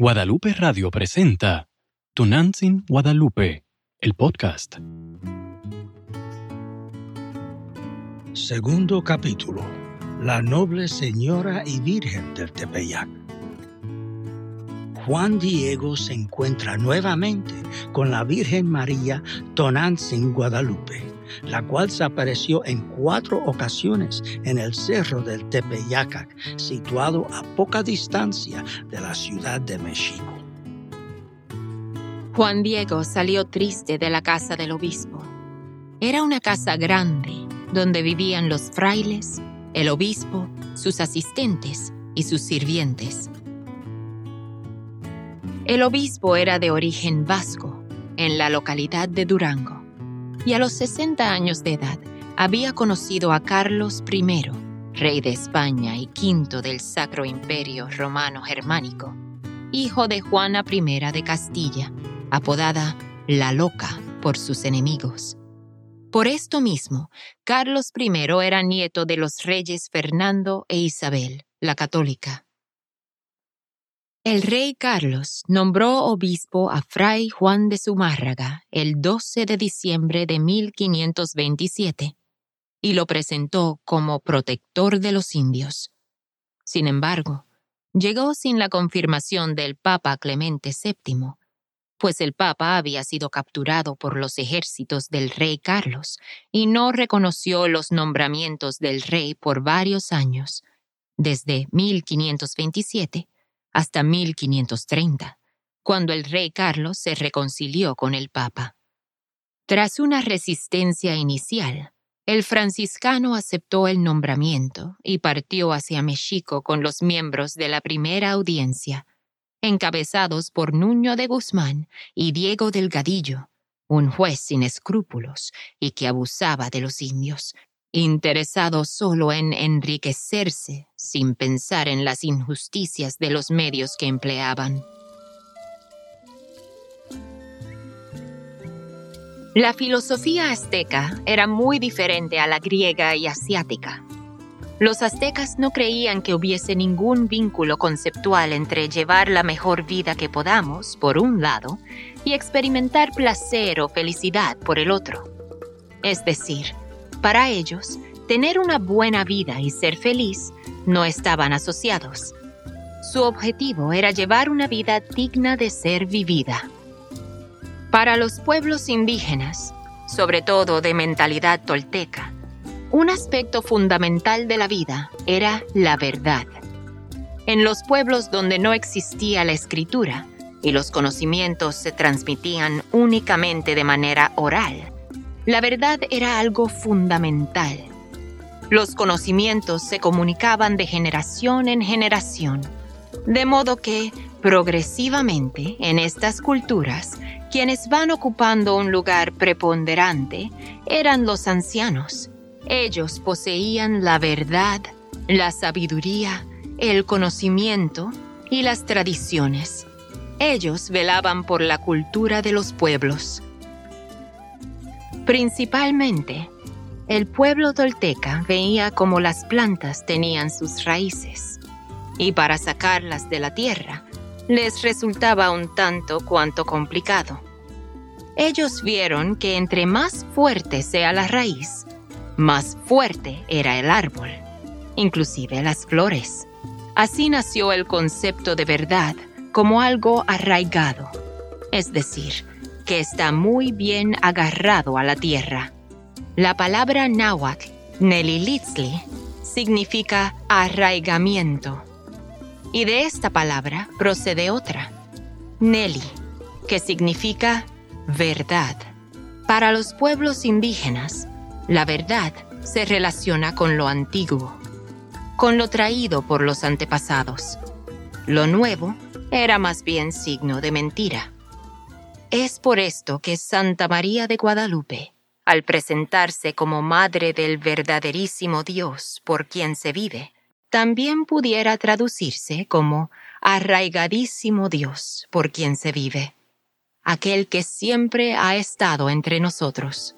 Guadalupe Radio presenta Tunantzin Guadalupe, el podcast. Segundo capítulo. La noble señora y virgen del Tepeyac. Juan Diego se encuentra nuevamente con la Virgen María Tonantzin Guadalupe, la cual se apareció en cuatro ocasiones en el cerro del Tepeyac, situado a poca distancia de la ciudad de México. Juan Diego salió triste de la casa del obispo. Era una casa grande donde vivían los frailes, el obispo, sus asistentes y sus sirvientes. El obispo era de origen vasco, en la localidad de Durango, y a los 60 años de edad había conocido a Carlos I, rey de España y quinto del Sacro Imperio Romano Germánico, hijo de Juana I de Castilla, apodada La Loca por sus enemigos. Por esto mismo, Carlos I era nieto de los reyes Fernando e Isabel, la católica. El rey Carlos nombró obispo a Fray Juan de Zumárraga el 12 de diciembre de 1527 y lo presentó como protector de los indios. Sin embargo, llegó sin la confirmación del Papa Clemente VII, pues el Papa había sido capturado por los ejércitos del rey Carlos y no reconoció los nombramientos del rey por varios años, desde 1527 hasta 1530, cuando el rey Carlos se reconcilió con el Papa. Tras una resistencia inicial, el franciscano aceptó el nombramiento y partió hacia México con los miembros de la primera audiencia, encabezados por Nuño de Guzmán y Diego Delgadillo, un juez sin escrúpulos y que abusaba de los indios, interesado solo en enriquecerse sin pensar en las injusticias de los medios que empleaban. La filosofía azteca era muy diferente a la griega y asiática. Los aztecas no creían que hubiese ningún vínculo conceptual entre llevar la mejor vida que podamos, por un lado, y experimentar placer o felicidad por el otro. Es decir, para ellos, tener una buena vida y ser feliz no estaban asociados. Su objetivo era llevar una vida digna de ser vivida. Para los pueblos indígenas, sobre todo de mentalidad tolteca, un aspecto fundamental de la vida era la verdad. En los pueblos donde no existía la escritura y los conocimientos se transmitían únicamente de manera oral, la verdad era algo fundamental. Los conocimientos se comunicaban de generación en generación, de modo que, progresivamente, en estas culturas, quienes van ocupando un lugar preponderante eran los ancianos. Ellos poseían la verdad, la sabiduría, el conocimiento y las tradiciones. Ellos velaban por la cultura de los pueblos. Principalmente, el pueblo tolteca veía cómo las plantas tenían sus raíces, y para sacarlas de la tierra les resultaba un tanto cuanto complicado. Ellos vieron que entre más fuerte sea la raíz, más fuerte era el árbol, inclusive las flores. Así nació el concepto de verdad como algo arraigado, es decir, que está muy bien agarrado a la tierra. La palabra náhuatl, Nelilitzli, significa arraigamiento. Y de esta palabra procede otra, Neli, que significa verdad. Para los pueblos indígenas, la verdad se relaciona con lo antiguo, con lo traído por los antepasados. Lo nuevo era más bien signo de mentira. Es por esto que Santa María de Guadalupe, al presentarse como Madre del verdaderísimo Dios por quien se vive, también pudiera traducirse como arraigadísimo Dios por quien se vive, aquel que siempre ha estado entre nosotros.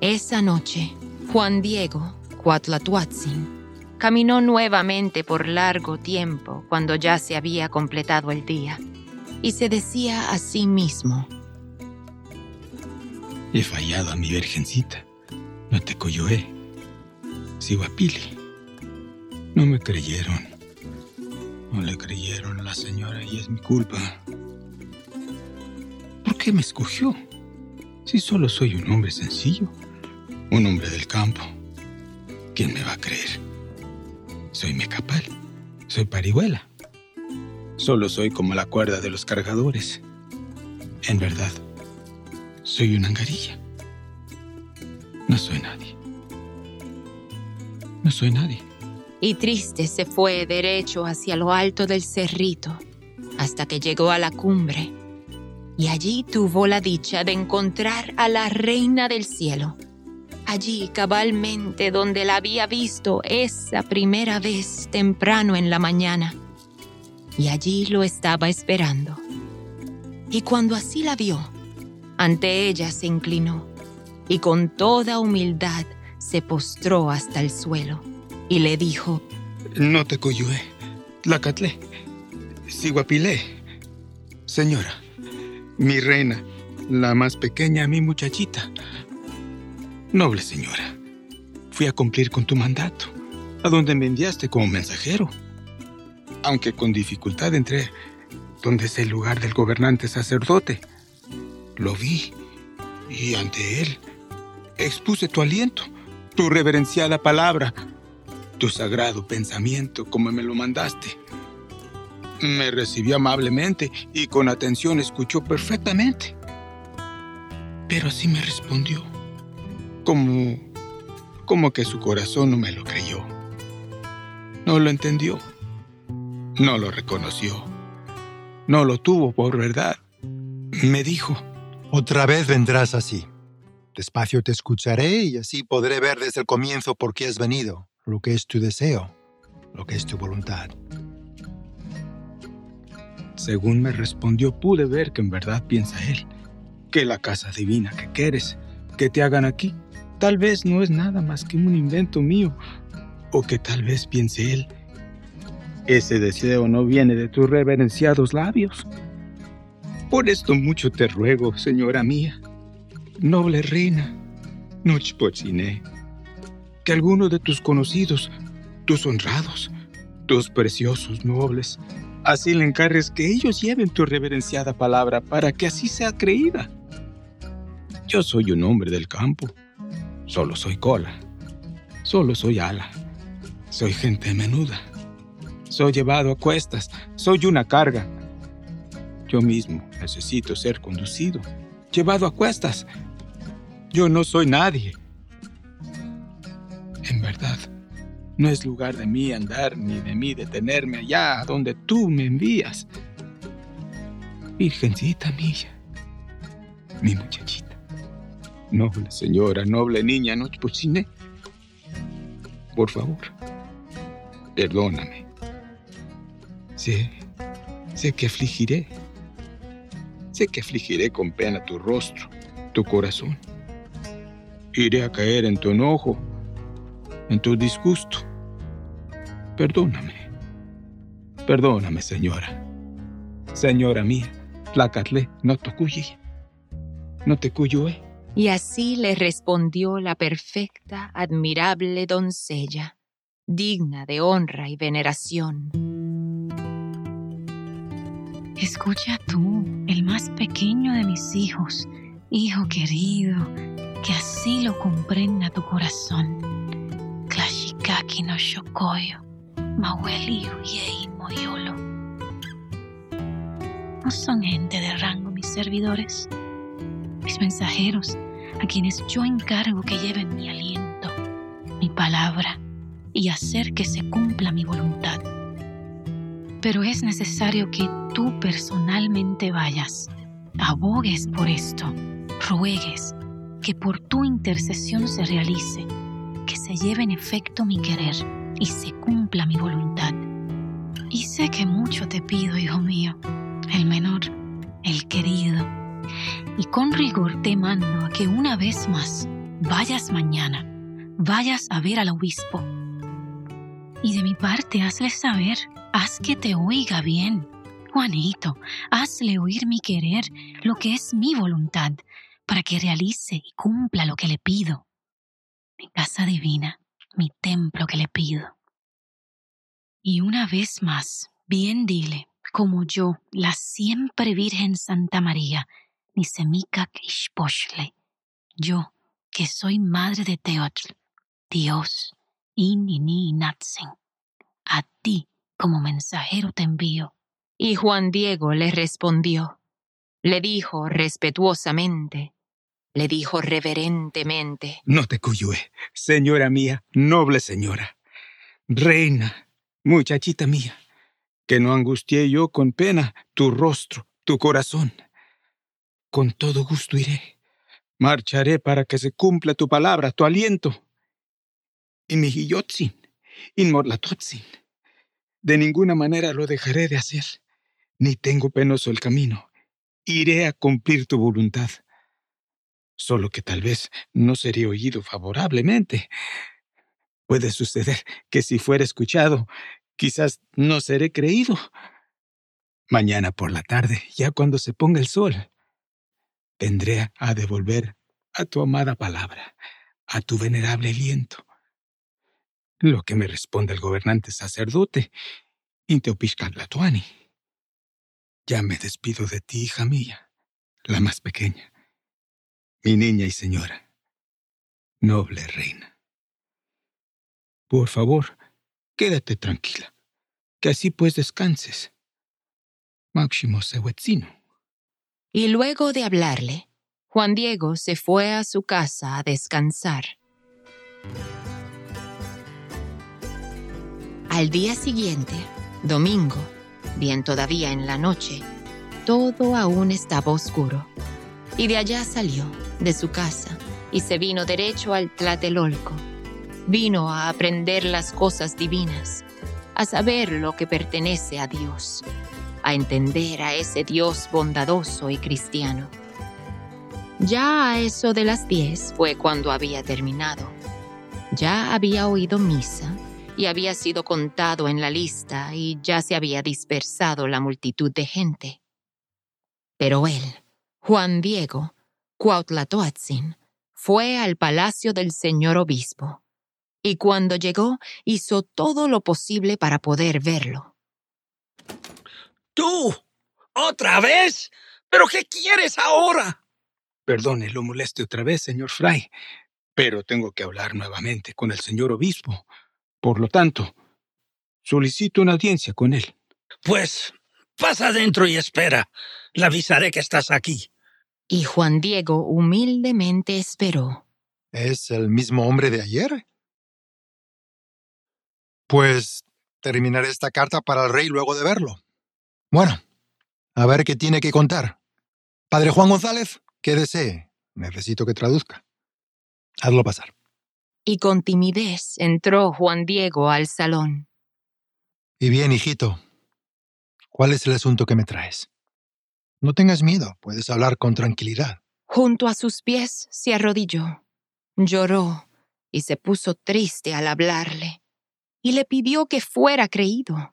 Esa noche, Juan Diego, Cuatlatuatzin, caminó nuevamente por largo tiempo cuando ya se había completado el día, y se decía a sí mismo, He fallado a mi virgencita, no te coyoé, Pili. No me creyeron, no le creyeron a la señora y es mi culpa. ¿Por qué me escogió? Si solo soy un hombre sencillo, un hombre del campo. ¿Quién me va a creer? Soy mecapal, soy parihuela. Solo soy como la cuerda de los cargadores. En verdad, soy una angarilla. No soy nadie. No soy nadie. Y triste se fue derecho hacia lo alto del cerrito, hasta que llegó a la cumbre. Y allí tuvo la dicha de encontrar a la reina del cielo allí cabalmente donde la había visto esa primera vez temprano en la mañana. Y allí lo estaba esperando. Y cuando así la vio, ante ella se inclinó y con toda humildad se postró hasta el suelo y le dijo, No te coyué, la catlé, siguapilé. Señora, mi reina, la más pequeña, mi muchachita, Noble señora, fui a cumplir con tu mandato, a donde me enviaste como mensajero. Aunque con dificultad entré donde es el lugar del gobernante sacerdote. Lo vi y ante él expuse tu aliento, tu reverenciada palabra, tu sagrado pensamiento como me lo mandaste. Me recibió amablemente y con atención escuchó perfectamente. Pero así me respondió como, como que su corazón no me lo creyó. No lo entendió. No lo reconoció. No lo tuvo por verdad. Me dijo. Otra vez vendrás así. Despacio te escucharé y así podré ver desde el comienzo por qué has venido, lo que es tu deseo, lo que es tu voluntad. Según me respondió, pude ver que en verdad piensa él, que la casa divina que quieres, que te hagan aquí, tal vez no es nada más que un invento mío, o que tal vez piense él, ese deseo no viene de tus reverenciados labios. Por esto mucho te ruego, señora mía, noble reina, Nochpochiné, que alguno de tus conocidos, tus honrados, tus preciosos nobles, así le encargues que ellos lleven tu reverenciada palabra para que así sea creída. Yo soy un hombre del campo, Solo soy cola. Solo soy ala. Soy gente menuda. Soy llevado a cuestas. Soy una carga. Yo mismo necesito ser conducido. Llevado a cuestas. Yo no soy nadie. En verdad, no es lugar de mí andar ni de mí detenerme allá donde tú me envías. Virgencita mía, mi muchachita. Noble señora, noble niña, no. Por favor, perdóname. Sé, sé que afligiré. Sé que afligiré con pena tu rostro, tu corazón. Iré a caer en tu enojo, en tu disgusto. Perdóname. Perdóname, señora. Señora mía, catlé, no te cuye. No te cuyo, eh. Y así le respondió la perfecta, admirable doncella, digna de honra y veneración. Escucha tú, el más pequeño de mis hijos, hijo querido, que así lo comprenda tu corazón. Klashikaki no shokoyo, maweli uyei moyolo. No son gente de rango mis servidores, mis mensajeros, a quienes yo encargo que lleven mi aliento, mi palabra y hacer que se cumpla mi voluntad. Pero es necesario que tú personalmente vayas, abogues por esto, ruegues que por tu intercesión se realice, que se lleve en efecto mi querer y se cumpla mi voluntad. Y sé que mucho te pido, hijo mío, el menor, el querido, y con rigor te mando a que una vez más vayas mañana, vayas a ver al obispo. Y de mi parte, hazle saber, haz que te oiga bien. Juanito, hazle oír mi querer, lo que es mi voluntad, para que realice y cumpla lo que le pido. Mi casa divina, mi templo que le pido. Y una vez más, bien dile, como yo, la siempre Virgen Santa María, ni semika Ishposhle, yo, que soy madre de Teotl, Dios, y ni Natsen, a ti como mensajero te envío. Y Juan Diego le respondió, le dijo respetuosamente, le dijo reverentemente. No te cuyue, señora mía, noble señora, reina, muchachita mía, que no angustié yo con pena tu rostro, tu corazón. Con todo gusto iré, marcharé para que se cumpla tu palabra, tu aliento. Y mi guillotzin, inmorlatotzin. De ninguna manera lo dejaré de hacer, ni tengo penoso el camino. Iré a cumplir tu voluntad. Solo que tal vez no seré oído favorablemente. Puede suceder que si fuera escuchado, quizás no seré creído. Mañana por la tarde, ya cuando se ponga el sol, vendré a devolver a tu amada palabra, a tu venerable aliento. Lo que me responde el gobernante sacerdote, Inteopiscatlatuani. Ya me despido de ti, hija mía, la más pequeña, mi niña y señora, noble reina. Por favor, quédate tranquila, que así pues descanses. Máximo Sehuetzino. Y luego de hablarle, Juan Diego se fue a su casa a descansar. Al día siguiente, domingo, bien todavía en la noche, todo aún estaba oscuro. Y de allá salió, de su casa, y se vino derecho al Tlatelolco. Vino a aprender las cosas divinas, a saber lo que pertenece a Dios, a entender a ese Dios bondadoso y cristiano. Ya a eso de las diez fue cuando había terminado. Ya había oído misa y había sido contado en la lista y ya se había dispersado la multitud de gente. Pero él, Juan Diego, Cuautlatoatzin, fue al palacio del señor obispo, y cuando llegó hizo todo lo posible para poder verlo. ¿Tú? ¿Otra vez? ¿Pero qué quieres ahora? Perdone, lo moleste otra vez, señor Fray, pero tengo que hablar nuevamente con el señor obispo. Por lo tanto, solicito una audiencia con él. Pues pasa adentro y espera. Le avisaré que estás aquí. Y Juan Diego humildemente esperó. ¿Es el mismo hombre de ayer? Pues terminaré esta carta para el rey luego de verlo. Bueno, a ver qué tiene que contar. Padre Juan González, ¿qué desee? Necesito que traduzca. Hazlo pasar y con timidez entró Juan Diego al salón. Y bien, hijito, ¿cuál es el asunto que me traes? No tengas miedo, puedes hablar con tranquilidad. Junto a sus pies se arrodilló, lloró y se puso triste al hablarle, y le pidió que fuera creído.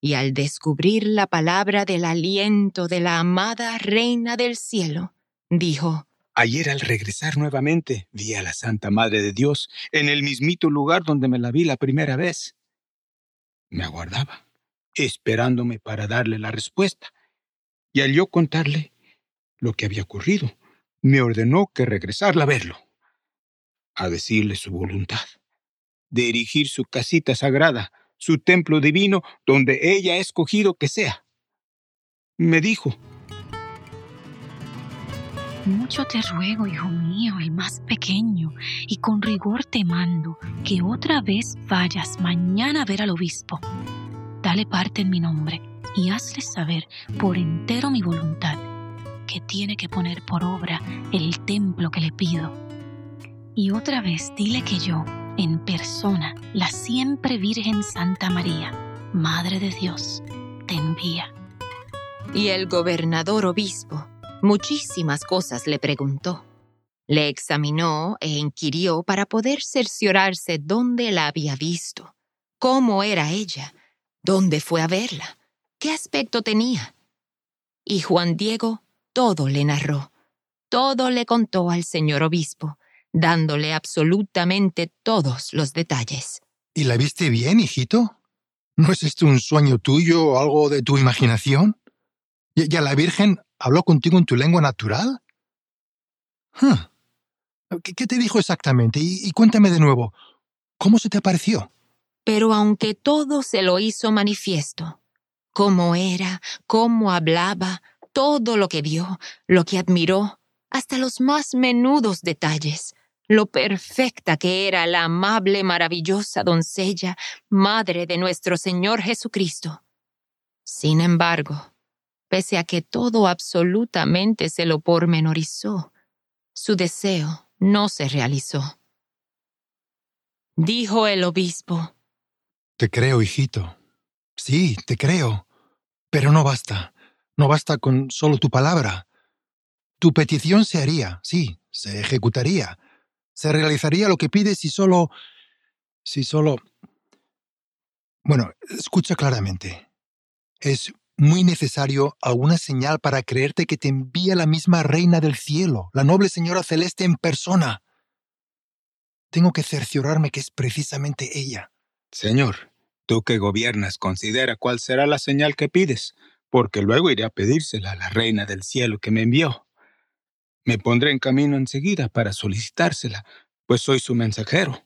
Y al descubrir la palabra del aliento de la amada Reina del Cielo, dijo, Ayer al regresar nuevamente vi a la Santa Madre de Dios en el mismito lugar donde me la vi la primera vez. Me aguardaba, esperándome para darle la respuesta, y al yo contarle lo que había ocurrido, me ordenó que regresara a verlo, a decirle su voluntad, de erigir su casita sagrada, su templo divino, donde ella ha escogido que sea. Me dijo, mucho te ruego, hijo mío, el más pequeño, y con rigor te mando que otra vez vayas mañana a ver al obispo. Dale parte en mi nombre y hazle saber por entero mi voluntad, que tiene que poner por obra el templo que le pido. Y otra vez dile que yo, en persona, la siempre Virgen Santa María, Madre de Dios, te envía. Y el gobernador obispo, Muchísimas cosas le preguntó. Le examinó e inquirió para poder cerciorarse dónde la había visto, ¿Cómo era ella? ¿Dónde fue a verla? ¿Qué aspecto tenía? Y Juan Diego todo le narró, todo le contó al señor obispo, dándole absolutamente todos los detalles. ¿Y la viste bien, hijito? ¿No es esto un sueño tuyo o algo de tu imaginación? ¿Y a la Virgen habló contigo en tu lengua natural? ¿Qué, te dijo exactamente? y cuéntame de nuevo, ¿cómo se te apareció? Pero aunque todo se lo hizo manifiesto, cómo era, cómo hablaba, todo lo que vio, lo que admiró, hasta los más menudos detalles, lo perfecta que era la amable, maravillosa doncella, madre de nuestro Señor Jesucristo. Sin embargo, pese a que todo absolutamente se lo pormenorizó, su deseo no se realizó. Dijo el obispo. Te creo, hijito. Sí, te creo. Pero no basta. No basta con solo tu palabra. Tu petición se haría, sí, se ejecutaría. Se realizaría lo que pides si solo... si solo... Bueno, escucha claramente. Es muy necesario alguna señal para creerte que te envía la misma reina del cielo, la noble señora celeste en persona. Tengo que cerciorarme que es precisamente ella. Señor, tú que gobiernas, considera cuál será la señal que pides, porque luego iré a pedírsela a la reina del cielo que me envió. Me pondré en camino enseguida para solicitársela, pues soy su mensajero.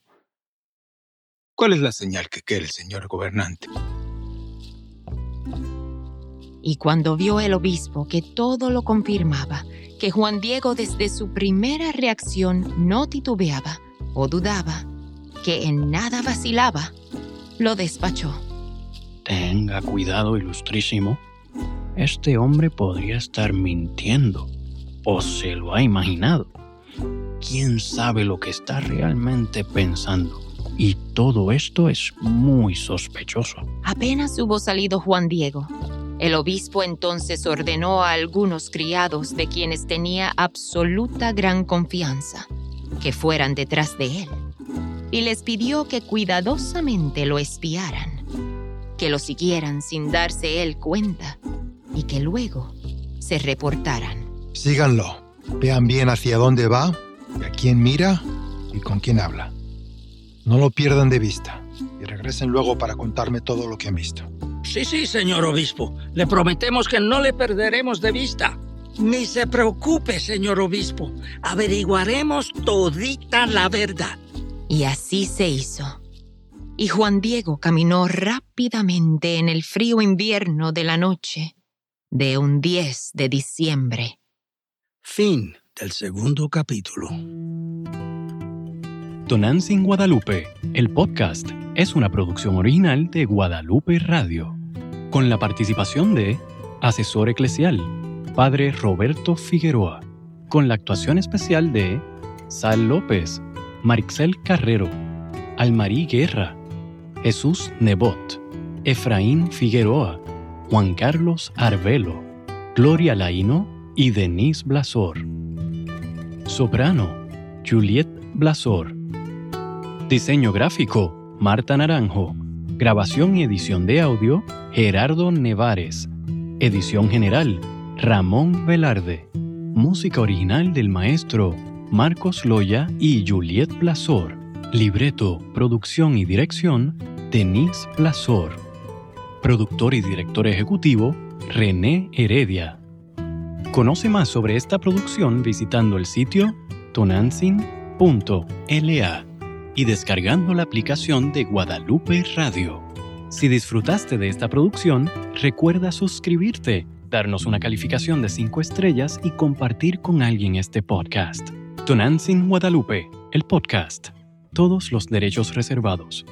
¿Cuál es la señal que quiere el señor gobernante? Y cuando vio el obispo que todo lo confirmaba, que Juan Diego desde su primera reacción no titubeaba o dudaba, que en nada vacilaba, lo despachó. Tenga cuidado, ilustrísimo. Este hombre podría estar mintiendo o se lo ha imaginado. ¿Quién sabe lo que está realmente pensando? Y todo esto es muy sospechoso. Apenas hubo salido Juan Diego. El obispo entonces ordenó a algunos criados de quienes tenía absoluta gran confianza que fueran detrás de él y les pidió que cuidadosamente lo espiaran, que lo siguieran sin darse él cuenta y que luego se reportaran. Síganlo, vean bien hacia dónde va, a quién mira y con quién habla. No lo pierdan de vista y regresen luego para contarme todo lo que han visto. Sí, sí, señor obispo. Le prometemos que no le perderemos de vista. Ni se preocupe, señor obispo. Averiguaremos todita la verdad. Y así se hizo. Y Juan Diego caminó rápidamente en el frío invierno de la noche de un 10 de diciembre. Fin del segundo capítulo. Tonantzin Guadalupe, el podcast, es una producción original de Guadalupe Radio, con la participación de asesor eclesial, Padre Roberto Figueroa, con la actuación especial de Sal López, Marixel Carrero, Almarí Guerra, Jesús Nebot, Efraín Figueroa, Juan Carlos Arbelo, Gloria Laino y Denise Blasor. Soprano, Juliet Blasor. Diseño gráfico, Marta Naranjo. Grabación y edición de audio, Gerardo Nevares. Edición general, Ramón Velarde. Música original del maestro Marcos Loya y Juliet Blasor. Libreto, producción y dirección, Denise Blasor. Productor y director ejecutivo, René Heredia. Conoce más sobre esta producción visitando el sitio tonantzin.la y descargando la aplicación de Guadalupe Radio. Si disfrutaste de esta producción, recuerda suscribirte, darnos una calificación de 5 estrellas y compartir con alguien este podcast. Tonantzin Guadalupe, el podcast. Todos los derechos reservados.